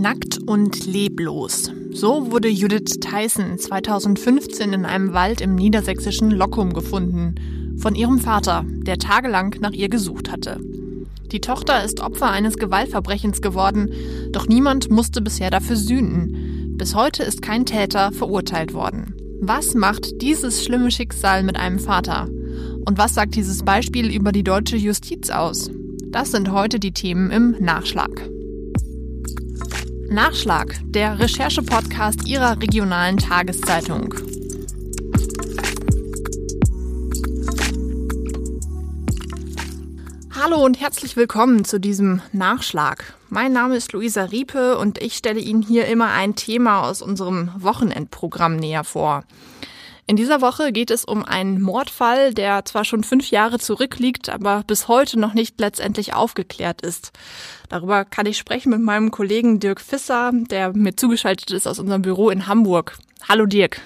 Nackt und leblos. So wurde Judith Tyson 2015 in einem Wald im niedersächsischen Lockum gefunden. Von ihrem Vater, der tagelang nach ihr gesucht hatte. Die Tochter ist Opfer eines Gewaltverbrechens geworden, doch niemand musste bisher dafür sühnen. Bis heute ist kein Täter verurteilt worden. Was macht dieses schlimme Schicksal mit einem Vater? Und was sagt dieses Beispiel über die deutsche Justiz aus? Das sind heute die Themen im Nachschlag. Nachschlag, der Recherche-Podcast Ihrer regionalen Tageszeitung. Hallo und herzlich willkommen zu diesem Nachschlag. Mein Name ist Luisa Riepe und ich stelle Ihnen hier immer ein Thema aus unserem Wochenendprogramm näher vor. In dieser Woche geht es um einen Mordfall, der zwar schon fünf Jahre zurückliegt, aber bis heute noch nicht letztendlich aufgeklärt ist. Darüber kann ich sprechen mit meinem Kollegen Dirk Fisser, der mir zugeschaltet ist aus unserem Büro in Hamburg. Hallo Dirk.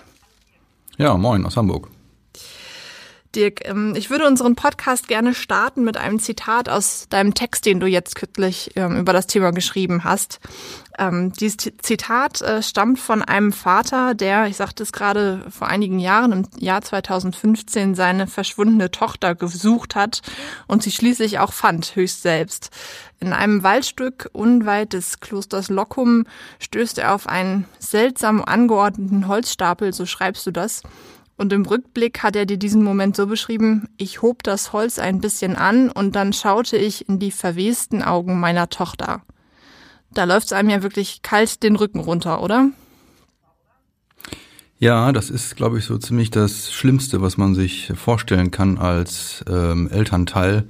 Ja, moin aus Hamburg. Dirk, ähm, ich würde unseren Podcast gerne starten mit einem Zitat aus deinem Text, den du jetzt kürzlich ähm, über das Thema geschrieben hast. Ähm, dieses Zitat äh, stammt von einem Vater, der, ich sagte es gerade vor einigen Jahren, im Jahr 2015 seine verschwundene Tochter gesucht hat und sie schließlich auch fand, höchst selbst. In einem Waldstück unweit des Klosters Lockum stößt er auf einen seltsam angeordneten Holzstapel, so schreibst du das, und im Rückblick hat er dir diesen Moment so beschrieben, ich hob das Holz ein bisschen an und dann schaute ich in die verwesten Augen meiner Tochter. Da läuft's einem ja wirklich kalt den Rücken runter, oder? Ja, das ist, glaube ich, so ziemlich das Schlimmste, was man sich vorstellen kann als ähm, Elternteil,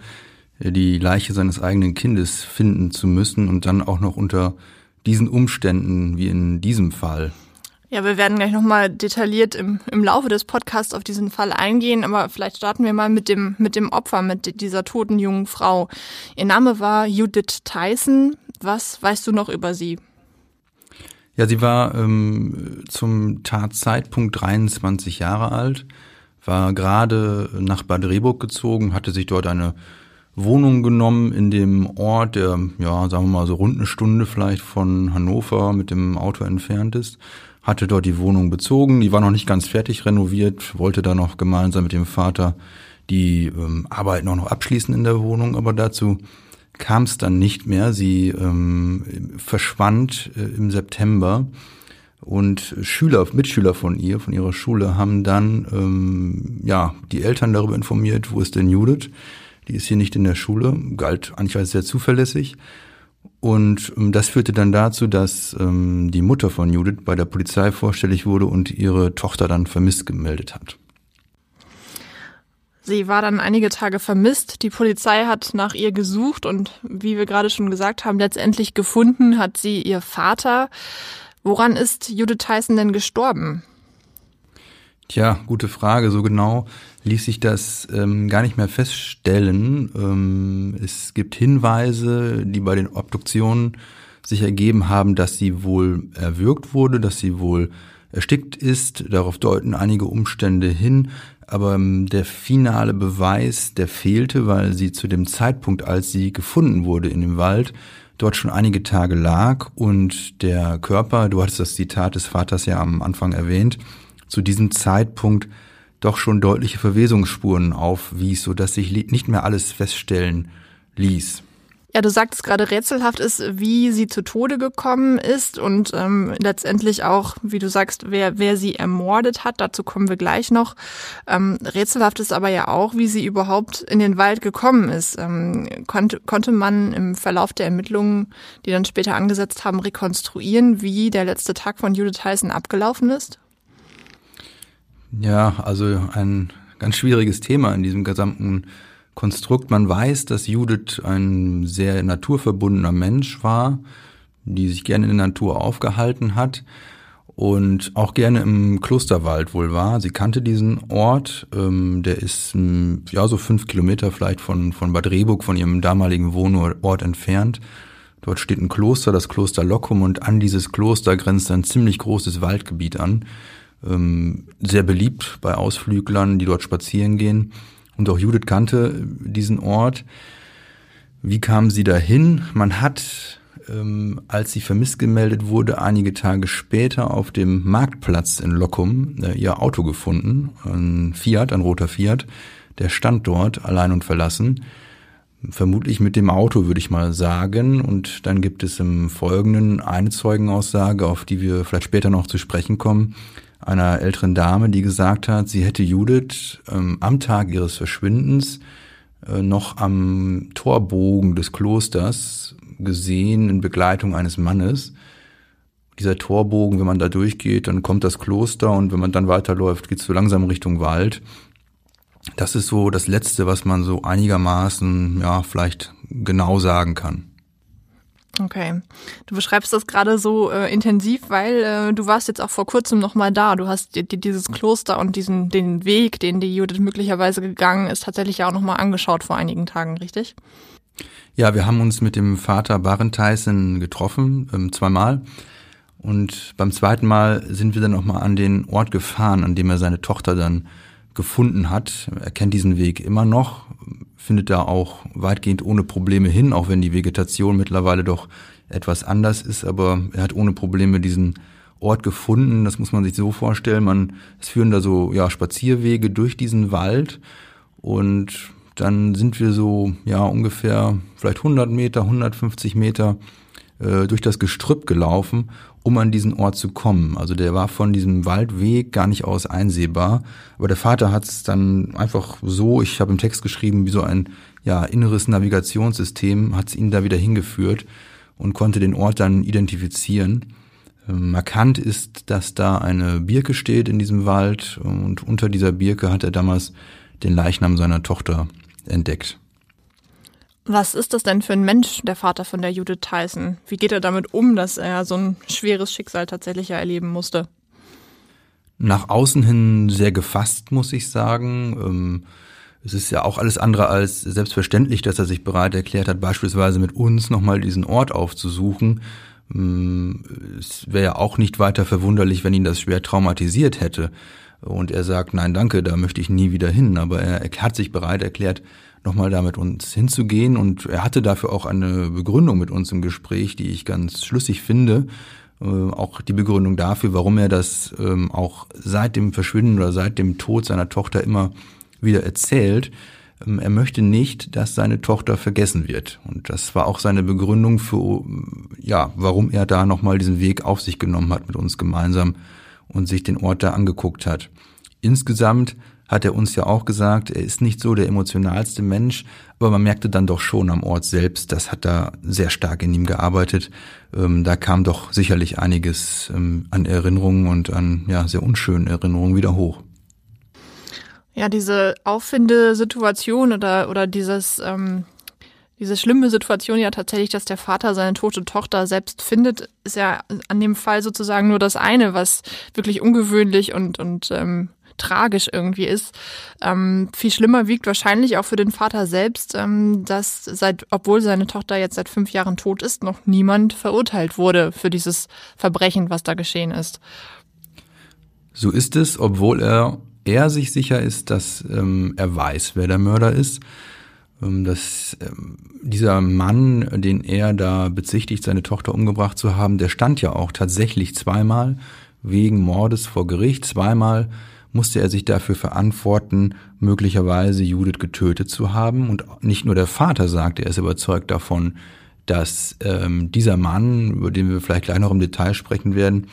die Leiche seines eigenen Kindes finden zu müssen und dann auch noch unter diesen Umständen wie in diesem Fall. Ja, wir werden gleich nochmal detailliert im, im Laufe des Podcasts auf diesen Fall eingehen, aber vielleicht starten wir mal mit dem, mit dem Opfer, mit dieser toten jungen Frau. Ihr Name war Judith Tyson. Was weißt du noch über sie? Ja, sie war ähm, zum Tatzeitpunkt 23 Jahre alt, war gerade nach Bad Rehburg gezogen, hatte sich dort eine Wohnung genommen in dem Ort, der, ja, sagen wir mal so rund eine Stunde vielleicht von Hannover mit dem Auto entfernt ist hatte dort die Wohnung bezogen, die war noch nicht ganz fertig renoviert, wollte da noch gemeinsam mit dem Vater die ähm, Arbeiten auch noch abschließen in der Wohnung, aber dazu kam es dann nicht mehr. Sie ähm, verschwand äh, im September und Schüler, Mitschüler von ihr, von ihrer Schule, haben dann ähm, ja die Eltern darüber informiert, wo ist denn Judith? Die ist hier nicht in der Schule, galt eigentlich als sehr zuverlässig. Und ähm, das führte dann dazu, dass ähm, die Mutter von Judith bei der Polizei vorstellig wurde und ihre Tochter dann vermisst gemeldet hat. Sie war dann einige Tage vermisst. Die Polizei hat nach ihr gesucht und wie wir gerade schon gesagt haben, letztendlich gefunden hat sie ihr Vater. Woran ist Judith Tyson denn gestorben? Tja, gute Frage. So genau ließ sich das ähm, gar nicht mehr feststellen. Ähm, es gibt Hinweise, die bei den Obduktionen sich ergeben haben, dass sie wohl erwürgt wurde, dass sie wohl erstickt ist. Darauf deuten einige Umstände hin. Aber ähm, der finale Beweis, der fehlte, weil sie zu dem Zeitpunkt, als sie gefunden wurde in dem Wald, dort schon einige Tage lag und der Körper, du hattest das Zitat des Vaters ja am Anfang erwähnt, zu diesem Zeitpunkt doch schon deutliche Verwesungsspuren aufwies, sodass sich nicht mehr alles feststellen ließ. Ja, du sagtest gerade rätselhaft ist, wie sie zu Tode gekommen ist und ähm, letztendlich auch, wie du sagst, wer, wer sie ermordet hat. Dazu kommen wir gleich noch. Ähm, rätselhaft ist aber ja auch, wie sie überhaupt in den Wald gekommen ist. Ähm, konnte, konnte man im Verlauf der Ermittlungen, die dann später angesetzt haben, rekonstruieren, wie der letzte Tag von Judith Heißen abgelaufen ist? Ja, also ein ganz schwieriges Thema in diesem gesamten Konstrukt. Man weiß, dass Judith ein sehr naturverbundener Mensch war, die sich gerne in der Natur aufgehalten hat und auch gerne im Klosterwald wohl war. Sie kannte diesen Ort, ähm, der ist ähm, ja so fünf Kilometer vielleicht von, von Bad Rehburg, von ihrem damaligen Wohnort entfernt. Dort steht ein Kloster, das Kloster Lockum, und an dieses Kloster grenzt ein ziemlich großes Waldgebiet an ähm, sehr beliebt bei Ausflüglern, die dort spazieren gehen. Und auch Judith kannte diesen Ort. Wie kam sie dahin? Man hat ähm, als sie vermisst gemeldet wurde, einige Tage später auf dem Marktplatz in Lockum äh, ihr Auto gefunden, ein Fiat, ein roter Fiat. Der stand dort allein und verlassen. Vermutlich mit dem Auto, würde ich mal sagen. Und dann gibt es im Folgenden eine Zeugenaussage, auf die wir vielleicht später noch zu sprechen kommen, einer älteren Dame, die gesagt hat, sie hätte Judith ähm, am Tag ihres Verschwindens äh, noch am Torbogen des Klosters gesehen in Begleitung eines Mannes. Dieser Torbogen, wenn man da durchgeht, dann kommt das Kloster und wenn man dann weiterläuft, geht es so langsam Richtung Wald. Das ist so das Letzte, was man so einigermaßen, ja, vielleicht genau sagen kann. Okay. Du beschreibst das gerade so äh, intensiv, weil äh, du warst jetzt auch vor kurzem noch mal da. Du hast dir, dir dieses Kloster und diesen den Weg, den die Judith möglicherweise gegangen ist, tatsächlich auch noch mal angeschaut vor einigen Tagen, richtig? Ja, wir haben uns mit dem Vater Barentheisen getroffen, ähm, zweimal. Und beim zweiten Mal sind wir dann noch mal an den Ort gefahren, an dem er seine Tochter dann gefunden hat. Er kennt diesen Weg immer noch, findet da auch weitgehend ohne Probleme hin, auch wenn die Vegetation mittlerweile doch etwas anders ist, aber er hat ohne Probleme diesen Ort gefunden. Das muss man sich so vorstellen. Man, es führen da so, ja, Spazierwege durch diesen Wald und dann sind wir so, ja, ungefähr vielleicht 100 Meter, 150 Meter äh, durch das Gestrüpp gelaufen um an diesen Ort zu kommen. Also der war von diesem Waldweg gar nicht aus einsehbar. Aber der Vater hat es dann einfach so, ich habe im Text geschrieben, wie so ein ja, inneres Navigationssystem, hat es ihn da wieder hingeführt und konnte den Ort dann identifizieren. Ähm, markant ist, dass da eine Birke steht in diesem Wald und unter dieser Birke hat er damals den Leichnam seiner Tochter entdeckt. Was ist das denn für ein Mensch, der Vater von der Judith Tyson? Wie geht er damit um, dass er so ein schweres Schicksal tatsächlich erleben musste? Nach außen hin sehr gefasst, muss ich sagen. Ähm, es ist ja auch alles andere als selbstverständlich, dass er sich bereit erklärt hat, beispielsweise mit uns nochmal diesen Ort aufzusuchen. Ähm, es wäre ja auch nicht weiter verwunderlich, wenn ihn das schwer traumatisiert hätte. Und er sagt, nein, danke, da möchte ich nie wieder hin. Aber er hat sich bereit erklärt, nochmal da mit uns hinzugehen. Und er hatte dafür auch eine Begründung mit uns im Gespräch, die ich ganz schlüssig finde. Äh, auch die Begründung dafür, warum er das ähm, auch seit dem Verschwinden oder seit dem Tod seiner Tochter immer wieder erzählt. Ähm, er möchte nicht, dass seine Tochter vergessen wird. Und das war auch seine Begründung für, ja, warum er da nochmal diesen Weg auf sich genommen hat mit uns gemeinsam und sich den Ort da angeguckt hat. Insgesamt hat er uns ja auch gesagt, er ist nicht so der emotionalste Mensch, aber man merkte dann doch schon am Ort selbst, das hat da sehr stark in ihm gearbeitet. Ähm, da kam doch sicherlich einiges ähm, an Erinnerungen und an ja sehr unschönen Erinnerungen wieder hoch. Ja, diese Auffindesituation oder oder dieses ähm, diese schlimme Situation ja tatsächlich, dass der Vater seine tote Tochter selbst findet, ist ja an dem Fall sozusagen nur das eine, was wirklich ungewöhnlich und und ähm, tragisch irgendwie ist. Ähm, viel schlimmer wiegt wahrscheinlich auch für den Vater selbst, ähm, dass seit, obwohl seine Tochter jetzt seit fünf Jahren tot ist, noch niemand verurteilt wurde für dieses Verbrechen, was da geschehen ist. So ist es, obwohl er, er sich sicher ist, dass ähm, er weiß, wer der Mörder ist. Ähm, dass ähm, dieser Mann, den er da bezichtigt, seine Tochter umgebracht zu haben, der stand ja auch tatsächlich zweimal wegen Mordes vor Gericht, zweimal musste er sich dafür verantworten, möglicherweise Judith getötet zu haben. Und nicht nur der Vater sagt, er ist überzeugt davon, dass ähm, dieser Mann, über den wir vielleicht gleich noch im Detail sprechen werden,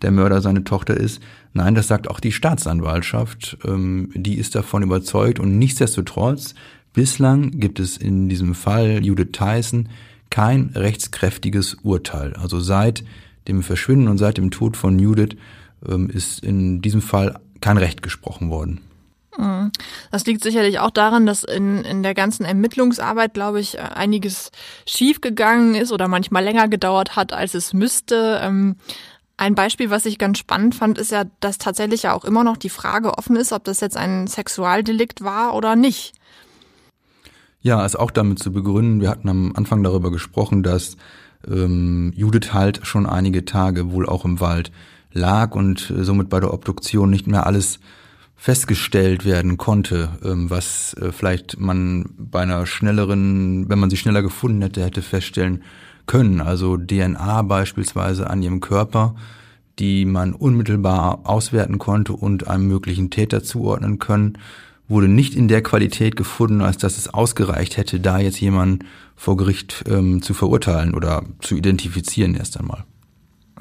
der Mörder seine Tochter ist. Nein, das sagt auch die Staatsanwaltschaft. Ähm, die ist davon überzeugt und nichtsdestotrotz, bislang gibt es in diesem Fall Judith Tyson kein rechtskräftiges Urteil. Also seit dem Verschwinden und seit dem Tod von Judith ähm, ist in diesem Fall kein Recht gesprochen worden. Mhm. Das liegt sicherlich auch daran, dass in, in der ganzen Ermittlungsarbeit, glaube ich, einiges schiefgegangen ist oder manchmal länger gedauert hat, als es müsste. Ähm, ein Beispiel, was ich ganz spannend fand, ist ja, dass tatsächlich ja auch immer noch die Frage offen ist, ob das jetzt ein Sexualdelikt war oder nicht. Ja, ist auch damit zu begründen. Wir hatten am Anfang darüber gesprochen, dass ähm, Judith halt schon einige Tage wohl auch im Wald lag und somit bei der Obduktion nicht mehr alles festgestellt werden konnte, ähm, was äh, vielleicht man bei einer schnelleren, wenn man sie schneller gefunden hätte, hätte feststellen können. Also DNA beispielsweise an ihrem Körper, die man unmittelbar auswerten konnte und einem möglichen Täter zuordnen können, wurde nicht in der Qualität gefunden, als dass es ausgereicht hätte, da jetzt jemanden vor Gericht ähm, zu verurteilen oder zu identifizieren erst einmal.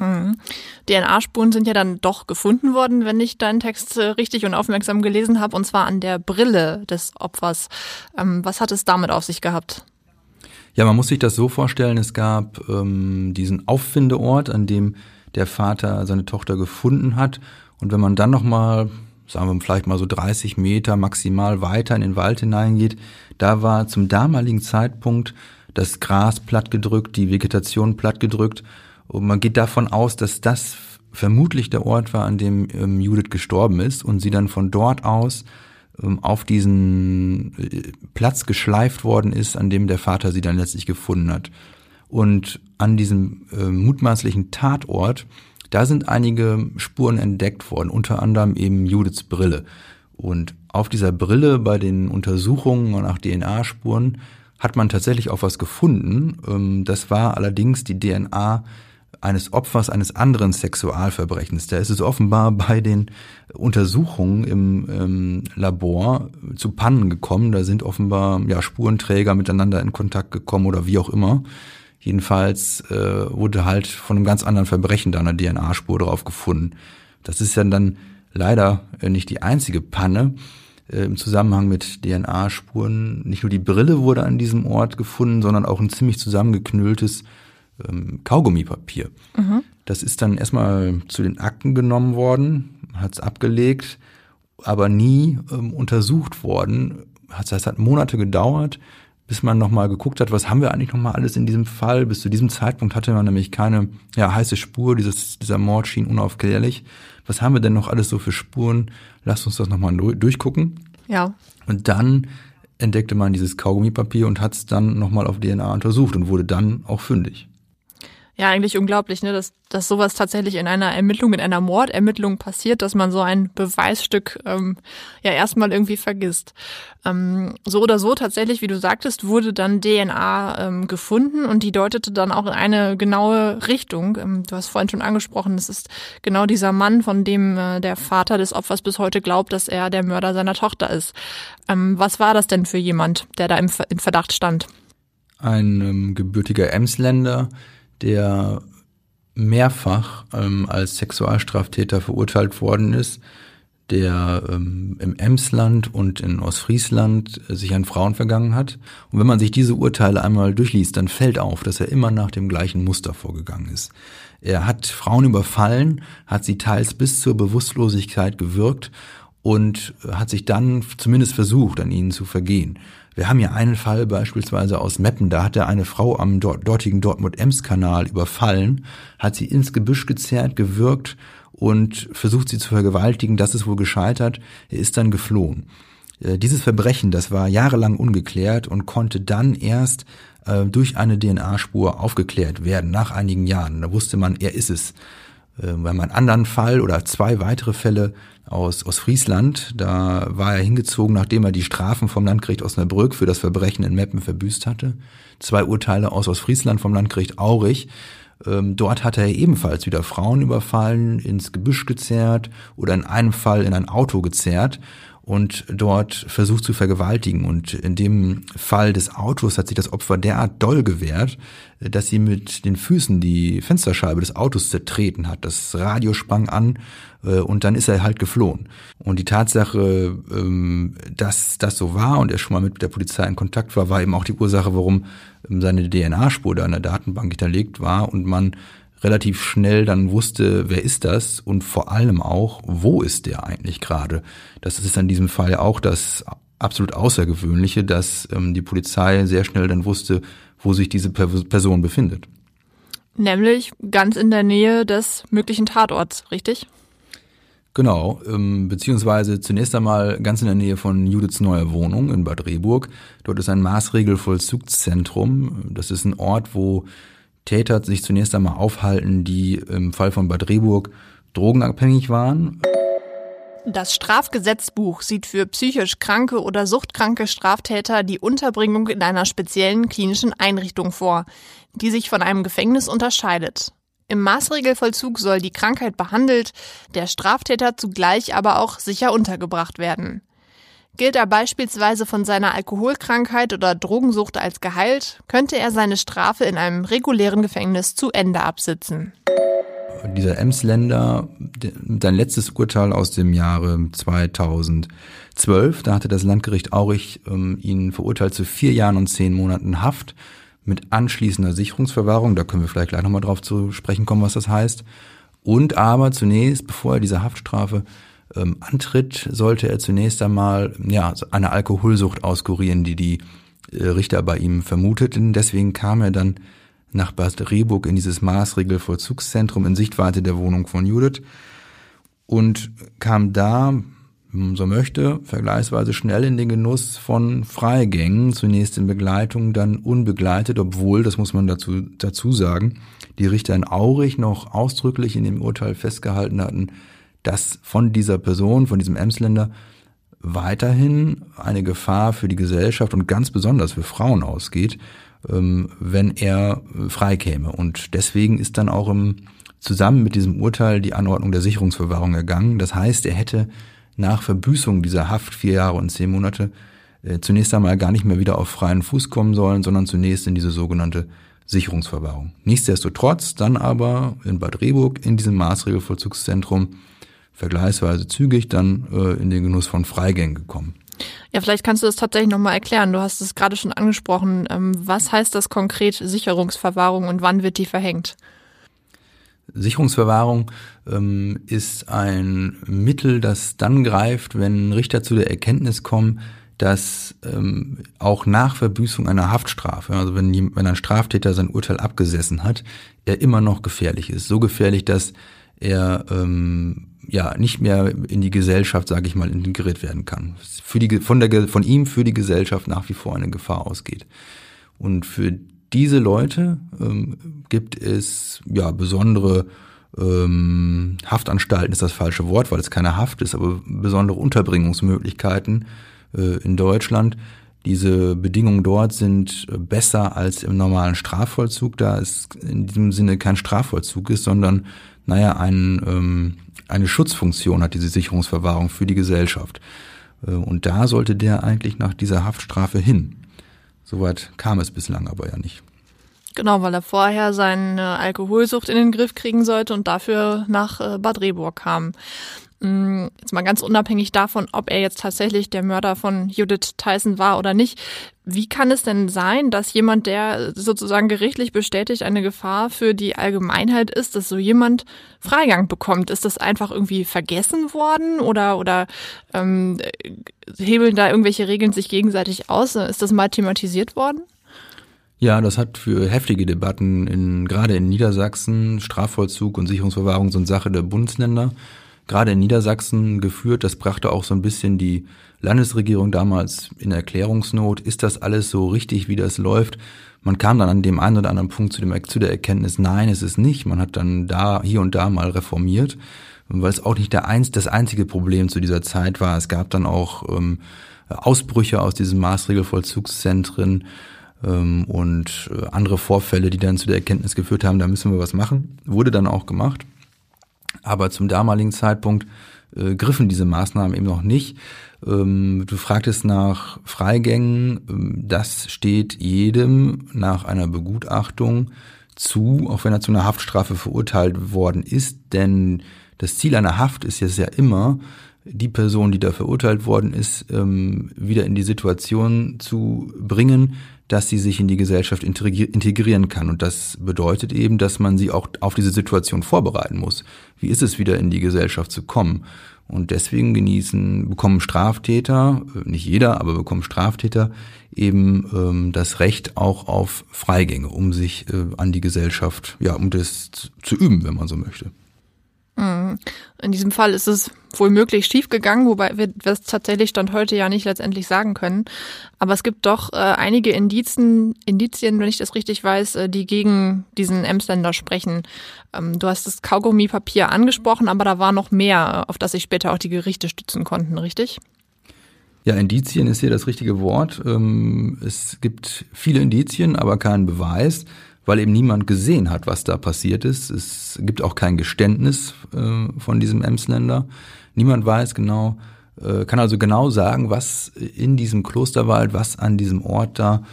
Mhm. DNA-Spuren sind ja dann doch gefunden worden, wenn ich deinen Text äh, richtig und aufmerksam gelesen habe, und zwar an der Brille des Opfers. Ähm, was hat es damit auf sich gehabt? Ja, man muss sich das so vorstellen, es gab ähm, diesen Auffindeort, an dem der Vater seine Tochter gefunden hat. Und wenn man dann nochmal, sagen wir vielleicht mal so 30 Meter maximal weiter in den Wald hineingeht, da war zum damaligen Zeitpunkt das Gras plattgedrückt, die Vegetation plattgedrückt und man geht davon aus, dass das vermutlich der Ort war, an dem ähm, Judith gestorben ist und sie dann von dort aus ähm, auf diesen äh, Platz geschleift worden ist, an dem der Vater sie dann letztlich gefunden hat. Und an diesem äh, mutmaßlichen Tatort, da sind einige Spuren entdeckt worden, unter anderem eben Judiths Brille. Und auf dieser Brille bei den Untersuchungen nach DNA-Spuren hat man tatsächlich auch was gefunden. Ähm, das war allerdings die DNA eines Opfers eines anderen Sexualverbrechens. Da ist es offenbar bei den Untersuchungen im ähm, Labor zu Pannen gekommen. Da sind offenbar ja, Spurenträger miteinander in Kontakt gekommen oder wie auch immer. Jedenfalls äh, wurde halt von einem ganz anderen Verbrechen da eine DNA-Spur drauf gefunden. Das ist ja dann leider äh, nicht die einzige Panne äh, im Zusammenhang mit DNA-Spuren. Nicht nur die Brille wurde an diesem Ort gefunden, sondern auch ein ziemlich zusammengeknülltes ähm, Kaugummipapier. Mhm. Das ist dann erstmal zu den Akten genommen worden, hat es abgelegt, aber nie ähm, untersucht worden. Das heißt, hat Monate gedauert, bis man nochmal geguckt hat, was haben wir eigentlich nochmal alles in diesem Fall. Bis zu diesem Zeitpunkt hatte man nämlich keine ja, heiße Spur, dieses, dieser Mord schien unaufklärlich. Was haben wir denn noch alles so für Spuren? Lasst uns das nochmal durchgucken. Ja. Und dann entdeckte man dieses Kaugummipapier und hat es dann nochmal auf DNA untersucht und wurde dann auch fündig. Ja, eigentlich unglaublich, ne, dass, dass sowas tatsächlich in einer Ermittlung, in einer Mordermittlung passiert, dass man so ein Beweisstück ähm, ja erstmal irgendwie vergisst. Ähm, so oder so tatsächlich, wie du sagtest, wurde dann DNA ähm, gefunden und die deutete dann auch in eine genaue Richtung. Ähm, du hast vorhin schon angesprochen, es ist genau dieser Mann, von dem äh, der Vater des Opfers bis heute glaubt, dass er der Mörder seiner Tochter ist. Ähm, was war das denn für jemand, der da im, in Verdacht stand? Ein ähm, gebürtiger Emsländer, der mehrfach ähm, als Sexualstraftäter verurteilt worden ist, der ähm, im Emsland und in Ostfriesland äh, sich an Frauen vergangen hat. Und wenn man sich diese Urteile einmal durchliest, dann fällt auf, dass er immer nach dem gleichen Muster vorgegangen ist. Er hat Frauen überfallen, hat sie teils bis zur Bewusstlosigkeit gewirkt und hat sich dann zumindest versucht, an ihnen zu vergehen. Wir haben ja einen Fall beispielsweise aus Meppen, da hat er eine Frau am dortigen Dortmund-Ems-Kanal überfallen, hat sie ins Gebüsch gezerrt, gewürgt und versucht sie zu vergewaltigen. Das ist wohl gescheitert. Er ist dann geflohen. Äh, dieses Verbrechen, das war jahrelang ungeklärt und konnte dann erst äh, durch eine DNA-Spur aufgeklärt werden, nach einigen Jahren. Da wusste man, er ist es. Äh, bei einem anderen Fall oder zwei weitere Fälle aus, aus Friesland. Da war er hingezogen, nachdem er die Strafen vom Landgericht Osnabrück für das Verbrechen in Meppen verbüßt hatte. Zwei Urteile aus Ostfriesland vom Landgericht Aurich. Ähm, dort hat er ebenfalls wieder Frauen überfallen, ins Gebüsch gezerrt oder in einem Fall in ein Auto gezerrt und dort versucht zu vergewaltigen. Und in dem Fall des Autos hat sich das Opfer derart doll gewehrt, dass sie mit den Füßen die Fensterscheibe des Autos zertreten hat. Das Radio sprang an äh, und dann ist er halt geflohen. Und die Tatsache, ähm, dass das so war und er schon mal mit der Polizei in Kontakt war, war eben auch die Ursache, warum ähm, seine DNA-Spur da in der Datenbank hinterlegt war und man relativ schnell dann wusste, wer ist das und vor allem auch, wo ist der eigentlich gerade. Das ist in diesem Fall auch das absolut Außergewöhnliche, dass ähm, die Polizei sehr schnell dann wusste, wo sich diese Person befindet. Nämlich ganz in der Nähe des möglichen Tatorts, richtig? Genau, ähm, beziehungsweise zunächst einmal ganz in der Nähe von Judiths neuer Wohnung in Bad Rehburg. Dort ist ein Maßregelvollzugszentrum. Das ist ein Ort, wo Täter sich zunächst einmal aufhalten, die im Fall von Bad Rehburg drogenabhängig waren. Das Strafgesetzbuch sieht für psychisch kranke oder suchtkranke Straftäter die Unterbringung in einer speziellen klinischen Einrichtung vor. die sich von einem Gefängnis unterscheidet. Im Maßregelvollzug soll die Krankheit behandelt, der Straftäter zugleich aber auch sicher untergebracht werden. Gilt er beispielsweise von seiner Alkoholkrankheit oder Drogensucht als geheilt, könnte er seine Strafe in einem regulären Gefängnis zu Ende absitzen. Dieser Emsländer, sein letztes Urteil aus dem Jahre 2012, da hatte das Landgericht Aurich ähm, ihn verurteilt zu vier Jahren und zehn Monaten Haft mit anschließender Sicherungsverwahrung. Da können wir vielleicht gleich nochmal drauf zu sprechen kommen, was das heißt. Und aber zunächst, bevor er diese Haftstrafe ähm, antritt, sollte er zunächst einmal ja, eine Alkoholsucht auskurieren, die die äh, Richter bei ihm vermuteten. Deswegen kam er dann nach Bad Rehburg in dieses Maßregelvollzugszentrum in Sichtweite der Wohnung von Judith und kam da, so möchte, vergleichsweise schnell in den Genuss von Freigängen, zunächst in Begleitung, dann unbegleitet, obwohl, das muss man dazu, dazu sagen, die Richter in Aurich noch ausdrücklich in dem Urteil festgehalten hatten, dass von dieser Person, von diesem Emsländer, weiterhin eine Gefahr für die Gesellschaft und ganz besonders für Frauen ausgeht, ähm, wenn er freikäme. Und deswegen ist dann auch im, zusammen mit diesem Urteil die Anordnung der Sicherungsverwahrung ergangen. Das heißt, er hätte nach Verbüßung dieser Haft vier Jahre und zehn Monate äh, zunächst einmal gar nicht mehr wieder auf freien Fuß kommen sollen, sondern zunächst in diese sogenannte Sicherungsverwahrung. Nichtsdestotrotz dann aber in Bad Rehburg in diesem Maßregelvollzugszentrum vergleichsweise zügig dann äh, in den Genuss von Freigängen gekommen. Ja, vielleicht kannst du das tatsächlich nochmal erklären. Du hast es gerade schon angesprochen. Ähm, was heißt das konkret Sicherungsverwahrung und wann wird die verhängt? Sicherungsverwahrung ähm, ist ein Mittel, das dann greift, wenn Richter zu der Erkenntnis kommen, dass ähm, auch nach Verbüßung einer Haftstrafe, also wenn, wenn ein Straftäter sein Urteil abgesessen hat, er immer noch gefährlich ist. So gefährlich, dass er ähm, ja nicht mehr in die Gesellschaft, sage ich mal, integriert werden kann. Für die, von, der, von ihm für die Gesellschaft nach wie vor eine Gefahr ausgeht. Und für diese Leute ähm, gibt es ja besondere ähm, Haftanstalten ist das falsche Wort, weil es keine Haft ist, aber besondere Unterbringungsmöglichkeiten äh, in Deutschland. Diese Bedingungen dort sind besser als im normalen Strafvollzug, da es in diesem Sinne kein Strafvollzug ist, sondern naja, ein, ähm, eine Schutzfunktion hat diese Sicherungsverwahrung für die Gesellschaft. Äh, und da sollte der eigentlich nach dieser Haftstrafe hin. Soweit kam es bislang aber ja nicht. Genau, weil er vorher seine Alkoholsucht in den Griff kriegen sollte und dafür nach äh, Bad Rehburg kam. Mm, jetzt mal ganz unabhängig davon, ob er jetzt tatsächlich der Mörder von Judith Tyson war oder nicht. Wie kann es denn sein, dass jemand, der sozusagen gerichtlich bestätigt eine Gefahr für die Allgemeinheit ist, dass so jemand Freigang bekommt? Ist das einfach irgendwie vergessen worden oder oder ähm, hebeln da irgendwelche Regeln sich gegenseitig aus? Ist das mal thematisiert worden? Ja, das hat für heftige Debatten in, gerade in Niedersachsen, Strafvollzug und Sicherungsverwahrung sind Sache der Bundesländer gerade in Niedersachsen geführt. Das brachte auch so ein bisschen die Landesregierung damals in Erklärungsnot. Ist das alles so richtig, wie das läuft? Man kam dann an dem einen oder anderen Punkt zu, dem, zu der Erkenntnis, nein, es ist nicht. Man hat dann da, hier und da mal reformiert, weil es auch nicht der eins, das einzige Problem zu dieser Zeit war. Es gab dann auch ähm, Ausbrüche aus diesen Maßregelvollzugszentren ähm, und äh, andere Vorfälle, die dann zu der Erkenntnis geführt haben, da müssen wir was machen. Wurde dann auch gemacht. Aber zum damaligen Zeitpunkt äh, griffen diese Maßnahmen eben noch nicht. Ähm, du fragtest nach Freigängen. Ähm, das steht jedem nach einer Begutachtung zu, auch wenn er zu einer Haftstrafe verurteilt worden ist. Denn das Ziel einer Haft ist jetzt ja immer, die Person, die da verurteilt worden ist, ähm, wieder in die Situation zu bringen, dass sie sich in die Gesellschaft integrieren kann. Und das bedeutet eben, dass man sie auch auf diese Situation vorbereiten muss. Wie ist es wieder in die Gesellschaft zu kommen? Und deswegen genießen, bekommen Straftäter, äh, nicht jeder, aber bekommen Straftäter eben ähm, das Recht auch auf Freigänge, um sich äh, an die Gesellschaft, ja, um das zu üben, wenn man so möchte. Mhm. In diesem Fall ist es wohl möglich schiefgegangen, wobei wir das tatsächlich Stand heute ja nicht letztendlich sagen können. Aber es gibt doch äh, einige Indizien, Indizien, wenn ich das richtig weiß, äh, die gegen diesen Emsländer sprechen. Ähm, du hast das Kaugummipapier angesprochen, aber da war noch mehr, auf das sich später auch die Gerichte stützen konnten, richtig? Ja, Indizien ist hier das richtige Wort. Ähm, es gibt viele Indizien, aber keinen Beweis. Weil eben niemand gesehen hat, was da passiert ist. Es gibt auch kein Geständnis äh, von diesem Emsländer. Niemand weiß genau, äh, kann also genau sagen, was in diesem Klosterwald, was an diesem Ort da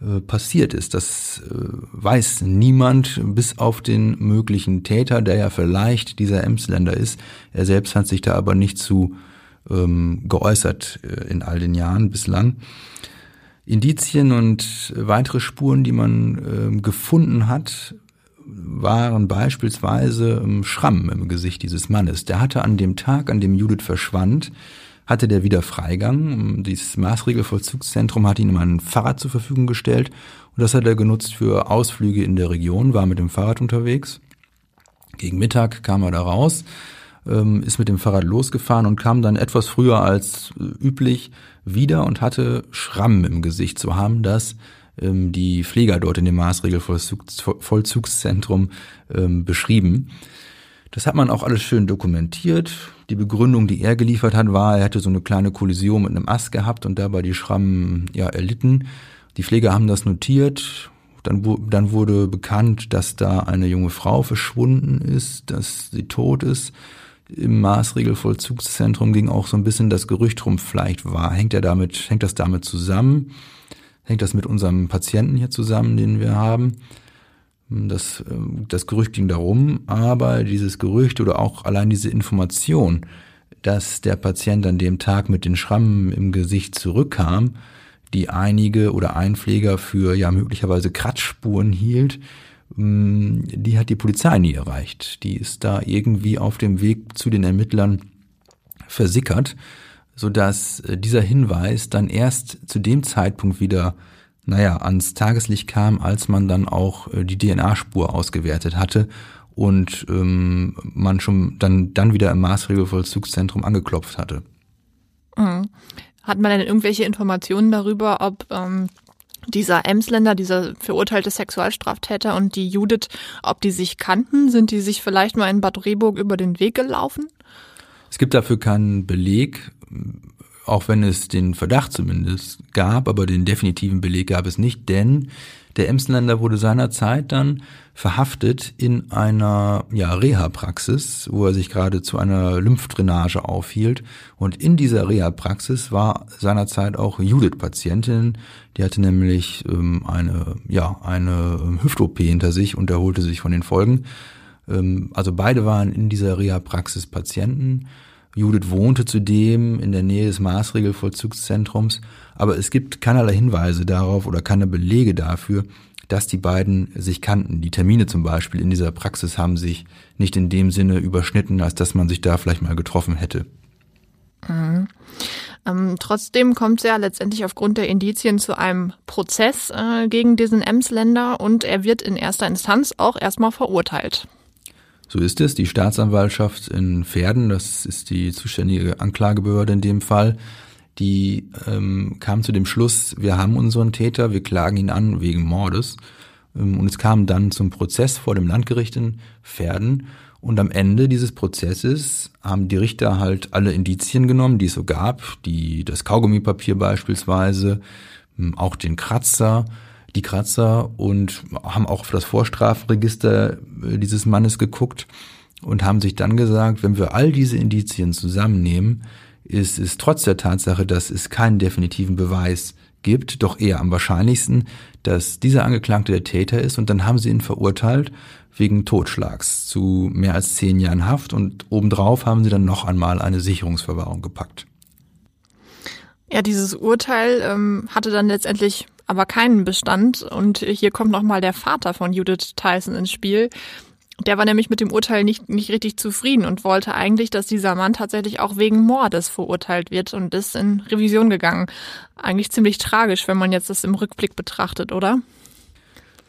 äh, passiert ist. Das äh, weiß niemand, bis auf den möglichen Täter, der ja vielleicht dieser Emsländer ist. Er selbst hat sich da aber nicht zu ähm, geäußert äh, in all den Jahren bislang. Indizien und weitere Spuren, die man äh, gefunden hat, waren beispielsweise ähm, Schramm im Gesicht dieses Mannes. Der hatte an dem Tag, an dem Judith verschwand, hatte der wieder Freigang. Dieses Maßregelvollzugszentrum hat ihm ein Fahrrad zur Verfügung gestellt und das hat er genutzt für Ausflüge in der Region, war mit dem Fahrrad unterwegs. Gegen Mittag kam er da raus, ähm, ist mit dem Fahrrad losgefahren und kam dann etwas früher als äh, üblich wieder und hatte Schramm im Gesicht zu haben, das ähm, die Pfleger dort in dem Maßregelvollzugszentrum ähm, beschrieben. Das hat man auch alles schön dokumentiert. Die Begründung, die er geliefert hat, war, er hätte so eine kleine Kollision mit einem Ast gehabt und dabei die Schrammen ja erlitten. Die Pfleger haben das notiert. Dann, dann wurde bekannt, dass da eine junge Frau verschwunden ist, dass sie tot ist im Maßregelvollzugszentrum ging auch so ein bisschen das Gerücht rum, vielleicht war, hängt er damit, hängt das damit zusammen? Hängt das mit unserem Patienten hier zusammen, den wir haben? Das, ähm, das Gerücht ging darum, aber dieses Gerücht oder auch allein diese Information, dass der Patient an dem Tag mit den Schrammen im Gesicht zurückkam, die einige oder ein Pfleger für ja möglicherweise Kratzspuren hielt, die hat die Polizei nie erreicht. Die ist da irgendwie auf dem Weg zu den Ermittlern versickert, so dass äh, dieser Hinweis dann erst zu dem Zeitpunkt wieder naja, ans Tageslicht kam, als man dann auch äh, die DNA-Spur ausgewertet hatte und ähm, man schon dann, dann wieder im Maßregelvollzugszentrum angeklopft hatte. Mhm. Hat man denn irgendwelche Informationen darüber, ob ähm, dieser Emsländer, dieser verurteilte Sexualstraftäter und die Judith, ob die sich kannten? Sind die sich vielleicht mal in Bad Rehburg über den Weg gelaufen? Es gibt dafür keinen Beleg, auch wenn es den Verdacht zumindest gab, aber den definitiven Beleg gab es nicht, denn der Emsländer wurde seinerzeit dann verhaftet in einer ja, Reha-Praxis, wo er sich gerade zu einer Lymphdrainage aufhielt. Und in dieser Reha-Praxis war seinerzeit auch Judith Patientin. Die hatte nämlich ähm, eine, ja, eine ähm, Hüft-OP hinter sich und erholte sich von den Folgen. Ähm, also beide waren in dieser Reha-Praxis Patienten. Judith wohnte zudem in der Nähe des Maßregelvollzugszentrums, aber es gibt keinerlei Hinweise darauf oder keine Belege dafür, dass die beiden sich kannten. Die Termine zum Beispiel in dieser Praxis haben sich nicht in dem Sinne überschnitten, als dass man sich da vielleicht mal getroffen hätte. Mhm. Ähm, trotzdem kommt es ja letztendlich aufgrund der Indizien zu einem Prozess äh, gegen diesen Emsländer und er wird in erster Instanz auch erstmal verurteilt. So ist es. Die Staatsanwaltschaft in Pferden, das ist die zuständige Anklagebehörde in dem Fall, die ähm, kam zu dem Schluss, wir haben unseren Täter, wir klagen ihn an wegen Mordes. Ähm, und es kam dann zum Prozess vor dem Landgericht in Pferden. Und am Ende dieses Prozesses haben die Richter halt alle Indizien genommen, die es so gab, die, das Kaugummipapier beispielsweise, ähm, auch den Kratzer, die Kratzer und haben auch auf das Vorstrafregister äh, dieses Mannes geguckt und haben sich dann gesagt, wenn wir all diese Indizien zusammennehmen, ist es trotz der Tatsache, dass es keinen definitiven Beweis gibt, doch eher am wahrscheinlichsten, dass dieser Angeklagte der Täter ist und dann haben sie ihn verurteilt wegen Totschlags zu mehr als zehn Jahren Haft und obendrauf haben sie dann noch einmal eine Sicherungsverwahrung gepackt. Ja, dieses Urteil ähm, hatte dann letztendlich aber keinen Bestand. Und hier kommt nochmal der Vater von Judith Tyson ins Spiel. Der war nämlich mit dem Urteil nicht, nicht richtig zufrieden und wollte eigentlich, dass dieser Mann tatsächlich auch wegen Mordes verurteilt wird und ist in Revision gegangen. Eigentlich ziemlich tragisch, wenn man jetzt das im Rückblick betrachtet, oder?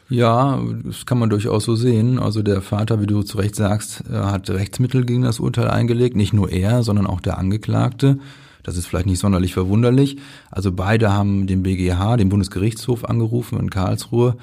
Ja, das kann man durchaus so sehen. Also der Vater, wie du zu Recht sagst, hat Rechtsmittel gegen das Urteil eingelegt. Nicht nur er, sondern auch der Angeklagte. Das ist vielleicht nicht sonderlich verwunderlich. Also beide haben den BGH, den Bundesgerichtshof, angerufen in Karlsruhe.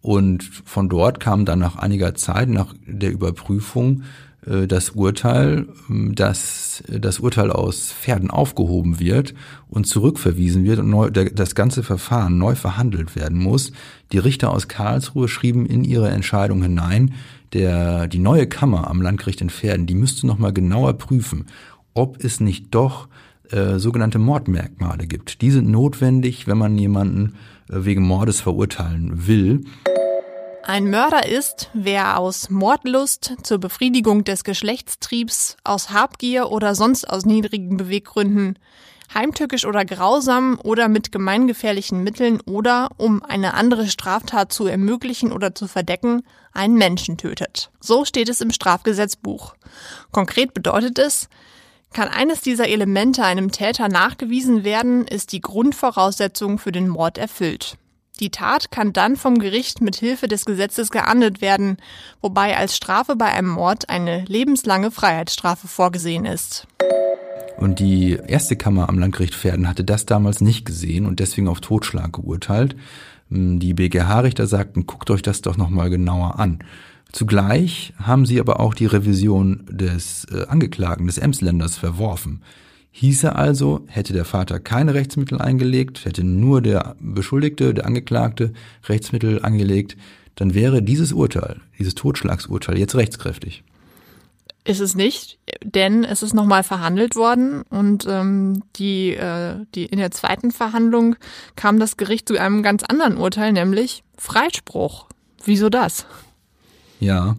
Und von dort kam dann nach einiger Zeit, nach der Überprüfung, äh, das Urteil, ähm, dass das Urteil aus Pferden aufgehoben wird und zurückverwiesen wird und neu, das ganze Verfahren neu verhandelt werden muss. Die Richter aus Karlsruhe schrieben in ihre Entscheidung hinein, der, die neue Kammer am Landgericht in Pferden, die müsste nochmal genauer prüfen, ob es nicht doch äh, sogenannte Mordmerkmale gibt. Die sind notwendig, wenn man jemanden äh, wegen Mordes verurteilen will. Ein Mörder ist, wer aus Mordlust zur Befriedigung des Geschlechtstriebs, aus Habgier oder sonst aus niedrigen Beweggründen, heimtückisch oder grausam oder mit gemeingefährlichen Mitteln oder, um eine andere Straftat zu ermöglichen oder zu verdecken, einen Menschen tötet. So steht es im Strafgesetzbuch. Konkret bedeutet es, kann eines dieser Elemente einem Täter nachgewiesen werden, ist die Grundvoraussetzung für den Mord erfüllt. Die Tat kann dann vom Gericht mit Hilfe des Gesetzes geahndet werden, wobei als Strafe bei einem Mord eine lebenslange Freiheitsstrafe vorgesehen ist. Und die erste Kammer am Landgericht Pferden hatte das damals nicht gesehen und deswegen auf Totschlag geurteilt. Die BGH-Richter sagten, guckt euch das doch nochmal genauer an. Zugleich haben sie aber auch die Revision des äh, Angeklagten, des Emsländers, verworfen. Hieße also, hätte der Vater keine Rechtsmittel eingelegt, hätte nur der Beschuldigte, der Angeklagte Rechtsmittel angelegt, dann wäre dieses Urteil, dieses Totschlagsurteil jetzt rechtskräftig. Ist es nicht, denn es ist nochmal verhandelt worden und ähm, die, äh, die in der zweiten Verhandlung kam das Gericht zu einem ganz anderen Urteil, nämlich Freispruch. Wieso das? Ja,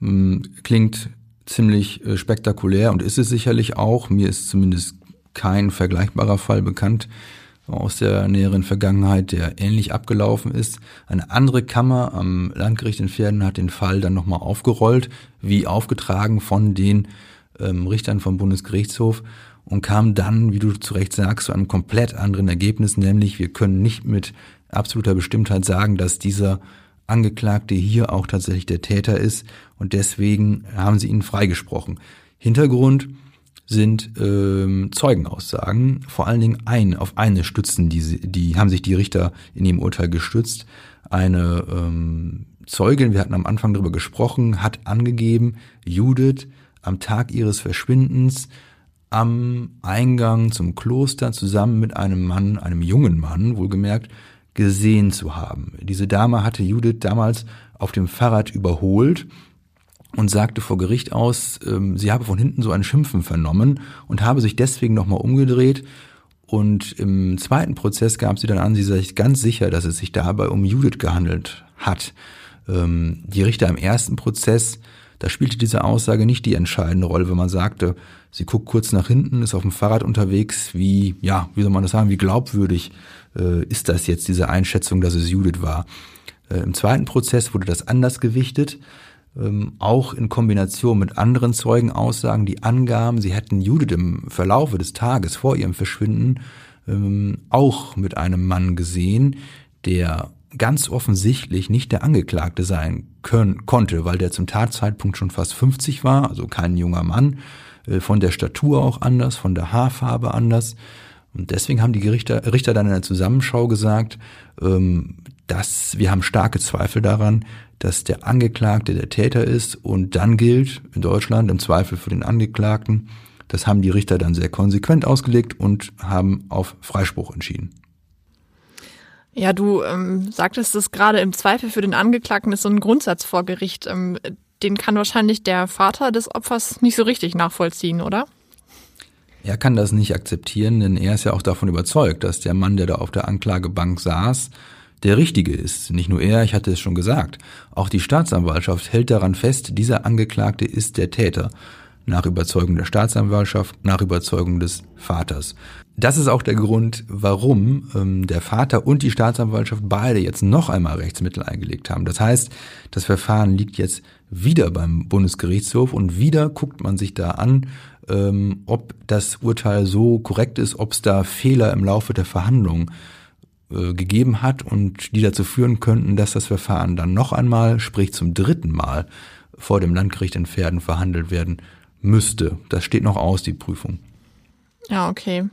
hm, klingt ziemlich äh, spektakulär und ist es sicherlich auch. Mir ist zumindest kein vergleichbarer Fall bekannt aus der näheren Vergangenheit, der ähnlich abgelaufen ist. Eine andere Kammer am Landgericht in Pferden hat den Fall dann nochmal aufgerollt, wie aufgetragen von den ähm, Richtern vom Bundesgerichtshof und kam dann, wie du zu Recht sagst, zu einem komplett anderen Ergebnis, nämlich wir können nicht mit absoluter Bestimmtheit sagen, dass dieser Angeklagte hier auch tatsächlich der Täter ist und deswegen haben sie ihn freigesprochen. Hintergrund sind ähm, Zeugenaussagen, vor allen Dingen ein, auf eine stützen, die, die haben sich die Richter in ihrem Urteil gestützt. Eine ähm, Zeugin, wir hatten am Anfang darüber gesprochen, hat angegeben, Judith am Tag ihres Verschwindens am Eingang zum Kloster zusammen mit einem Mann, einem jungen Mann, wohlgemerkt, gesehen zu haben. Diese Dame hatte Judith damals auf dem Fahrrad überholt und sagte vor Gericht aus, ähm, sie habe von hinten so ein Schimpfen vernommen und habe sich deswegen nochmal umgedreht. Und im zweiten Prozess gab sie dann an, sie sei ganz sicher, dass es sich dabei um Judith gehandelt hat. Ähm, die Richter im ersten Prozess, da spielte diese Aussage nicht die entscheidende Rolle, wenn man sagte, sie guckt kurz nach hinten, ist auf dem Fahrrad unterwegs, wie, ja, wie soll man das sagen, wie glaubwürdig äh, ist das jetzt, diese Einschätzung, dass es Judith war. Äh, Im zweiten Prozess wurde das anders gewichtet, ähm, auch in Kombination mit anderen Zeugenaussagen, die angaben, sie hätten Judith im Verlaufe des Tages vor ihrem Verschwinden ähm, auch mit einem Mann gesehen, der ganz offensichtlich nicht der Angeklagte sein können, konnte, weil der zum Tatzeitpunkt schon fast 50 war, also kein junger Mann, äh, von der Statur auch anders, von der Haarfarbe anders. Und deswegen haben die Gerichter, Richter dann in der Zusammenschau gesagt, ähm, dass wir haben starke Zweifel daran, dass der Angeklagte der Täter ist und dann gilt in Deutschland im Zweifel für den Angeklagten. Das haben die Richter dann sehr konsequent ausgelegt und haben auf Freispruch entschieden. Ja, du ähm, sagtest es gerade, im Zweifel für den Angeklagten ist so ein Grundsatz vor Gericht. Ähm, den kann wahrscheinlich der Vater des Opfers nicht so richtig nachvollziehen, oder? Er kann das nicht akzeptieren, denn er ist ja auch davon überzeugt, dass der Mann, der da auf der Anklagebank saß, der Richtige ist. Nicht nur er, ich hatte es schon gesagt. Auch die Staatsanwaltschaft hält daran fest, dieser Angeklagte ist der Täter. Nach Überzeugung der Staatsanwaltschaft, nach Überzeugung des Vaters. Das ist auch der Grund, warum ähm, der Vater und die Staatsanwaltschaft beide jetzt noch einmal Rechtsmittel eingelegt haben. Das heißt, das Verfahren liegt jetzt wieder beim Bundesgerichtshof und wieder guckt man sich da an, ähm, ob das Urteil so korrekt ist, ob es da Fehler im Laufe der Verhandlungen äh, gegeben hat und die dazu führen könnten, dass das Verfahren dann noch einmal, sprich zum dritten Mal, vor dem Landgericht in Pferden verhandelt werden müsste. Das steht noch aus, die Prüfung. Ja, okay.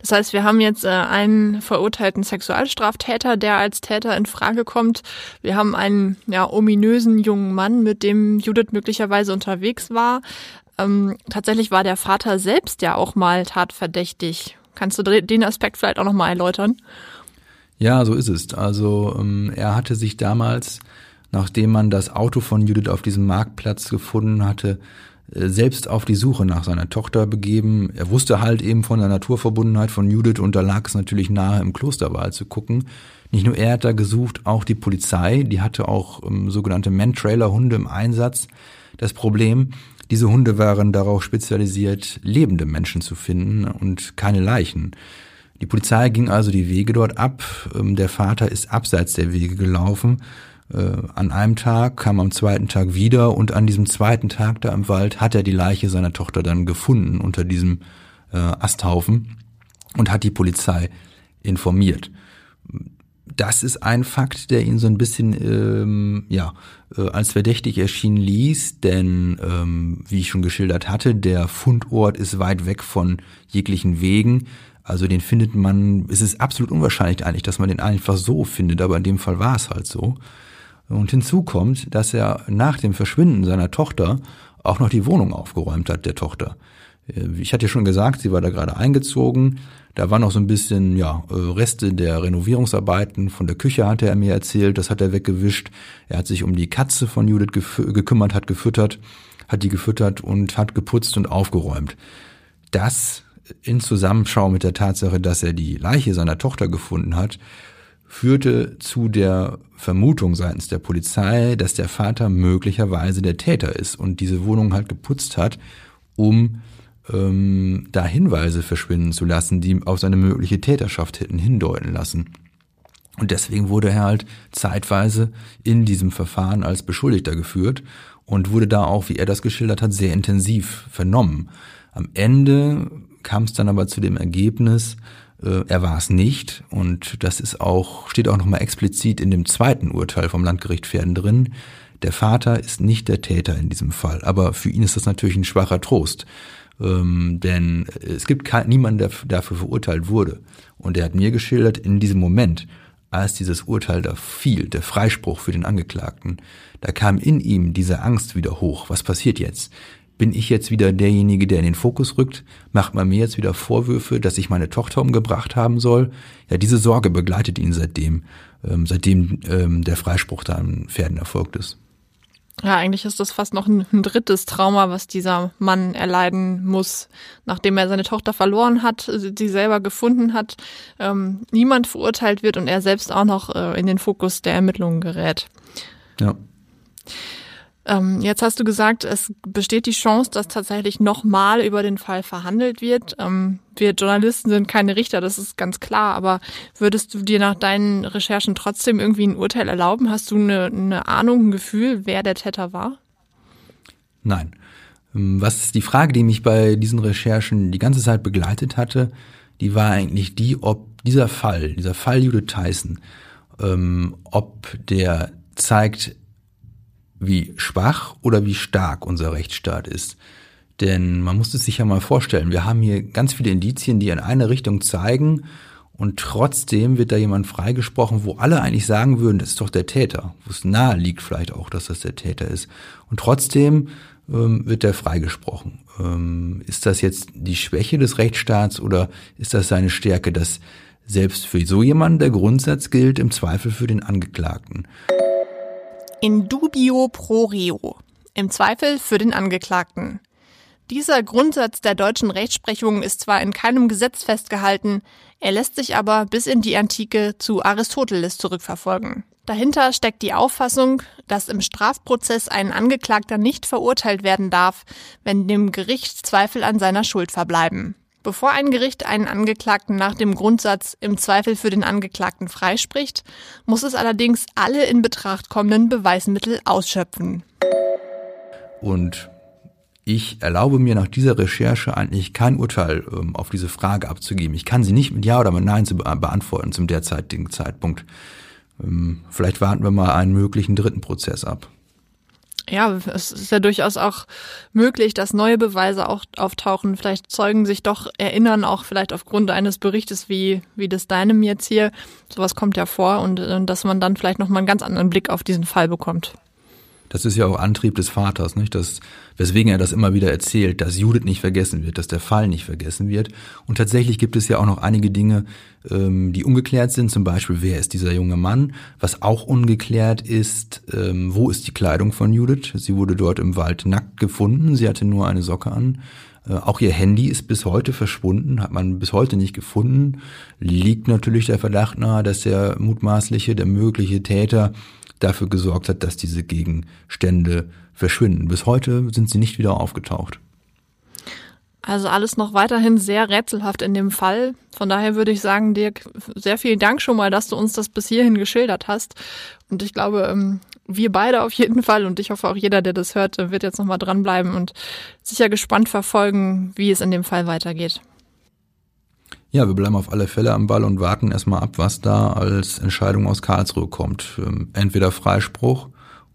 Das heißt, wir haben jetzt äh, einen verurteilten Sexualstraftäter, der als Täter in Frage kommt. Wir haben einen ja, ominösen jungen Mann, mit dem Judith möglicherweise unterwegs war. Ähm, tatsächlich war der Vater selbst ja auch mal tatverdächtig. Kannst du den Aspekt vielleicht auch nochmal erläutern? Ja, so ist es. Also ähm, er hatte sich damals, nachdem man das Auto von Judith auf diesem Marktplatz gefunden hatte, äh, selbst auf die Suche nach seiner Tochter begeben. Er wusste halt eben von der Naturverbundenheit von Judith und da lag es natürlich nahe, im Klosterwald zu gucken. Nicht nur er hat da gesucht, auch die Polizei, die hatte auch ähm, sogenannte Man-Trailer-Hunde im Einsatz. Das Problem, diese Hunde waren darauf spezialisiert, lebende Menschen zu finden und keine Leichen. Die Polizei ging also die Wege dort ab. Ähm, der Vater ist abseits der Wege gelaufen äh, an einem Tag, kam am zweiten Tag wieder und an diesem zweiten Tag da im Wald hat er die Leiche seiner Tochter dann gefunden unter diesem äh, Asthaufen und hat die Polizei informiert. Das ist ein Fakt, der ihn so ein bisschen ähm, ja äh, als verdächtig erschienen ließ, denn ähm, wie ich schon geschildert hatte, der Fundort ist weit weg von jeglichen Wegen. Also den findet man, es ist absolut unwahrscheinlich eigentlich, dass man den einfach so findet, aber in dem Fall war es halt so. Und hinzu kommt, dass er nach dem Verschwinden seiner Tochter auch noch die Wohnung aufgeräumt hat, der Tochter. Äh, ich hatte ja schon gesagt, sie war da gerade eingezogen. Da waren noch so ein bisschen ja, äh, Reste der Renovierungsarbeiten von der Küche, hatte er mir erzählt. Das hat er weggewischt. Er hat sich um die Katze von Judith gekümmert, hat gefüttert, hat die gefüttert und hat geputzt und aufgeräumt. Das in Zusammenschau mit der Tatsache, dass er die Leiche seiner Tochter gefunden hat, führte zu der Vermutung seitens der Polizei, dass der Vater möglicherweise der Täter ist und diese Wohnung halt geputzt hat, um ähm, da Hinweise verschwinden zu lassen, die auf seine mögliche Täterschaft hätten hindeuten lassen. Und deswegen wurde er halt zeitweise in diesem Verfahren als Beschuldigter geführt und wurde da auch, wie er das geschildert hat, sehr intensiv vernommen. Am Ende kam es dann aber zu dem Ergebnis, äh, er war es nicht und das ist auch, steht auch nochmal explizit in dem zweiten Urteil vom Landgericht Pferden drin. Der Vater ist nicht der Täter in diesem Fall, aber für ihn ist das natürlich ein schwacher Trost. Ähm, denn es gibt niemanden, der dafür verurteilt wurde. Und er hat mir geschildert, in diesem Moment, als dieses Urteil da fiel, der Freispruch für den Angeklagten, da kam in ihm diese Angst wieder hoch. Was passiert jetzt? bin ich jetzt wieder derjenige, der in den Fokus rückt? Macht man mir jetzt wieder Vorwürfe, dass ich meine Tochter umgebracht haben soll? Ja, diese Sorge begleitet ihn seitdem, ähm, seitdem ähm, der Freispruch da an Pferden erfolgt ist. Ja, eigentlich ist das fast noch ein, ein, drittes Trauma, was dieser Mann erleiden muss, nachdem er seine Tochter verloren hat, sie selber gefunden hat, ähm, niemand verurteilt wird und er selbst auch noch äh, in den Fokus der Ermittlungen gerät. Ja. Ähm, jetzt hast du gesagt, es besteht die Chance, dass tatsächlich nochmal über den Fall verhandelt wird. Ähm, wir Journalisten sind keine Richter, das ist ganz klar, aber würdest du dir nach deinen Recherchen trotzdem irgendwie ein Urteil erlauben? Hast du eine, eine Ahnung, ein Gefühl, wer der Täter war? Nein. Ähm, was ist die Frage, die mich bei diesen Recherchen die ganze Zeit begleitet hatte, die war eigentlich die, ob dieser Fall, dieser Fall Judith Tyson, ähm, ob der zeigt, wie schwach oder wie stark unser Rechtsstaat ist. Denn man muss es sich ja mal vorstellen, wir haben hier ganz viele Indizien, die in eine Richtung zeigen und trotzdem wird da jemand freigesprochen, wo alle eigentlich sagen würden, das ist doch der Täter, wo es nahe liegt vielleicht auch, dass das der Täter ist. Und trotzdem ähm, wird der freigesprochen. Ähm, ist das jetzt die Schwäche des Rechtsstaats oder ist das seine Stärke, dass selbst für so jemanden der Grundsatz gilt, im Zweifel für den Angeklagten? In dubio pro reo. Im Zweifel für den Angeklagten. Dieser Grundsatz der deutschen Rechtsprechung ist zwar in keinem Gesetz festgehalten, er lässt sich aber bis in die Antike zu Aristoteles zurückverfolgen. Dahinter steckt die Auffassung, dass im Strafprozess ein Angeklagter nicht verurteilt werden darf, wenn dem Gericht Zweifel an seiner Schuld verbleiben. Bevor ein Gericht einen Angeklagten nach dem Grundsatz im Zweifel für den Angeklagten freispricht, muss es allerdings alle in Betracht kommenden Beweismittel ausschöpfen. Und ich erlaube mir nach dieser Recherche eigentlich kein Urteil ähm, auf diese Frage abzugeben. Ich kann sie nicht mit Ja oder mit Nein zu be beantworten zum derzeitigen Zeitpunkt. Ähm, vielleicht warten wir mal einen möglichen dritten Prozess ab. Ja, es ist ja durchaus auch möglich, dass neue Beweise auch auftauchen. Vielleicht Zeugen sich doch erinnern, auch vielleicht aufgrund eines Berichtes wie, wie des deinem jetzt hier. Sowas kommt ja vor und, und äh, dass man dann vielleicht nochmal einen ganz anderen Blick auf diesen Fall bekommt. Das ist ja auch Antrieb des Vaters, nicht? Das, weswegen er das immer wieder erzählt, dass Judith nicht vergessen wird, dass der Fall nicht vergessen wird. Und tatsächlich gibt es ja auch noch einige Dinge, ähm, die ungeklärt sind. Zum Beispiel, wer ist dieser junge Mann? Was auch ungeklärt ist, ähm, wo ist die Kleidung von Judith? Sie wurde dort im Wald nackt gefunden. Sie hatte nur eine Socke an. Äh, auch ihr Handy ist bis heute verschwunden, hat man bis heute nicht gefunden. Liegt natürlich der Verdacht nahe, dass der mutmaßliche, der mögliche Täter dafür gesorgt hat, dass diese Gegenstände verschwinden. Bis heute sind sie nicht wieder aufgetaucht. Also alles noch weiterhin sehr rätselhaft in dem Fall. Von daher würde ich sagen, Dirk, sehr vielen Dank schon mal, dass du uns das bis hierhin geschildert hast. Und ich glaube, ähm, wir beide auf jeden Fall und ich hoffe auch jeder, der das hört, wird jetzt nochmal dranbleiben und sicher gespannt verfolgen, wie es in dem Fall weitergeht. Ja, wir bleiben auf alle Fälle am Ball und warten erstmal ab, was da als Entscheidung aus Karlsruhe kommt. Ähm, entweder Freispruch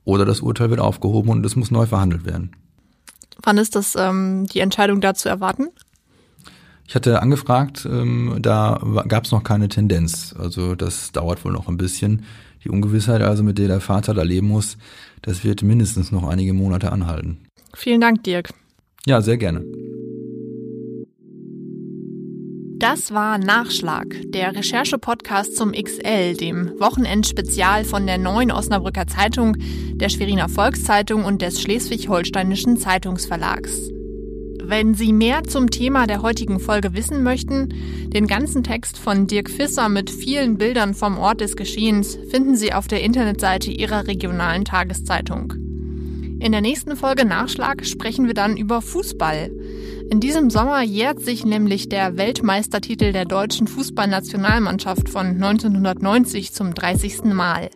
oder das Urteil wird aufgehoben und es muss neu verhandelt werden. Wann ist das ähm, die Entscheidung dazu erwarten? Ich hatte angefragt, ähm, da gab es noch keine Tendenz. Also das dauert wohl noch ein bisschen. Die Ungewissheit also, mit der der Vater da leben muss, das wird mindestens noch einige Monate anhalten. Vielen Dank, Dirk. Ja, sehr gerne. Das war Nachschlag, der Recherche-Podcast zum XL, dem Wochenendspezial von der Neuen Osnabrücker Zeitung, der Schweriner Volkszeitung und des Schleswig-Holsteinischen Zeitungsverlags. Wenn Sie mehr zum Thema der heutigen Folge wissen möchten, den ganzen Text von Dirk Fisser mit vielen Bildern vom Ort des Geschehens finden Sie auf der Internetseite Ihrer regionalen Tageszeitung. In der nächsten Folge Nachschlag sprechen wir dann über Fußball. In diesem Sommer jährt sich nämlich der Weltmeistertitel der deutschen Fußballnationalmannschaft von 1990 zum 30. Mal.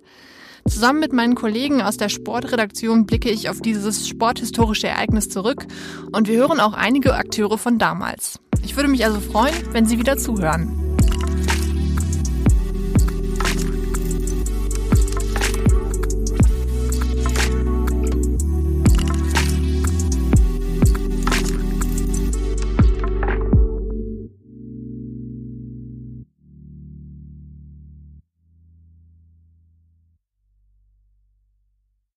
Zusammen mit meinen Kollegen aus der Sportredaktion blicke ich auf dieses sporthistorische Ereignis zurück und wir hören auch einige Akteure von damals. Ich würde mich also freuen, wenn Sie wieder zuhören.